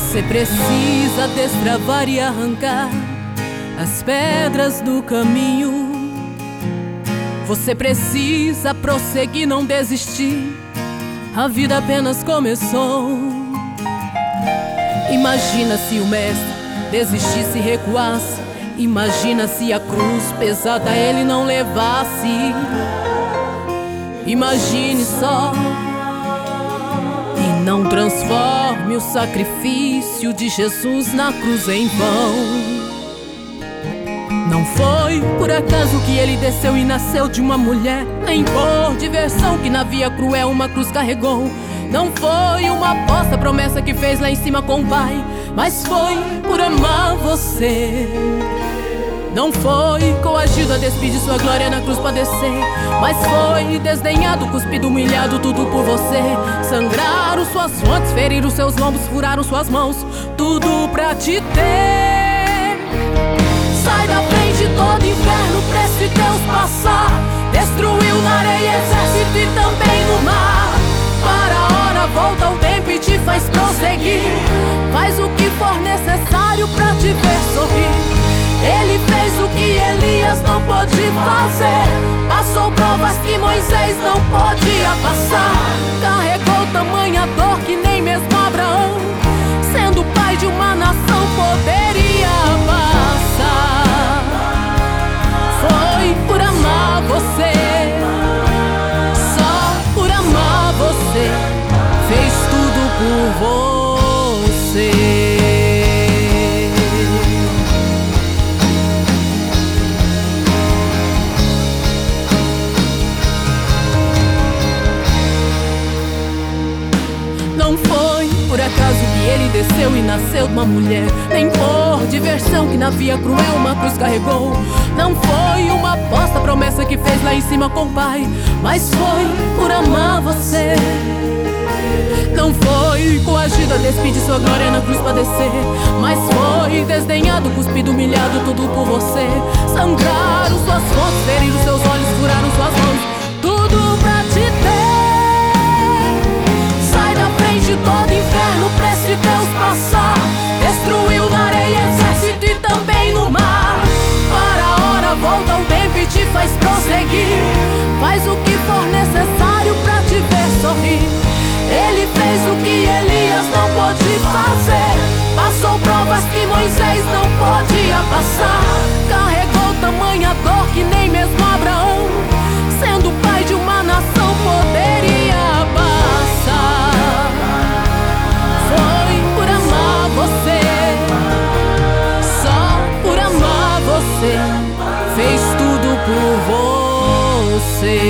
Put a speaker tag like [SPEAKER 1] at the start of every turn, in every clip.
[SPEAKER 1] Você precisa destravar e arrancar as pedras do caminho. Você precisa prosseguir, não desistir. A vida apenas começou. Imagina se o mestre desistisse e recuasse. Imagina se a cruz pesada ele não levasse. Imagine só e não transforme o sacrifício de Jesus na cruz em vão. Não foi por acaso que ele desceu e nasceu de uma mulher, nem por diversão que na via cruel uma cruz carregou. Não foi uma aposta, promessa que fez lá em cima com o pai, mas foi por amar você. Não foi coagido a despedir sua glória na cruz padecer, mas foi desdenhado, cuspido, humilhado, tudo por você. Sangraram suas fontes, feriram seus lombos, furaram suas mãos, tudo pra te ter. Sai da frente todo inferno pra pôde fazer. Passou provas que Moisés não podia passar. Carregou tamanha dor que nem mesmo Abraão, sendo pai de uma nação, poderia passar. Foi por amar você, só por amar você, fez tudo por ele desceu e nasceu de uma mulher. Nem por diversão que na via cruel uma cruz carregou. Não foi uma aposta, promessa que fez lá em cima com o pai. Mas foi por amar você. Não foi coagido a despedir sua glória na cruz padecer. Mas foi desdenhado, cuspido, humilhado, tudo por você. Sangraram faz prosseguir. Faz o que for necessário pra te ver sorrir. Ele fez o que Elias não pôde fazer. Passou provas que Moisés não podia passar. Carregou tamanha dor que nem mesmo Abraão, sendo pai de uma nação, poderia passar. Foi por amar você, só por amar você, fez tudo por você.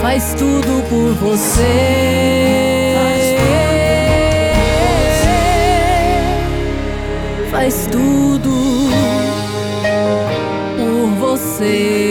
[SPEAKER 1] Faz tudo por você. Faz tudo por você.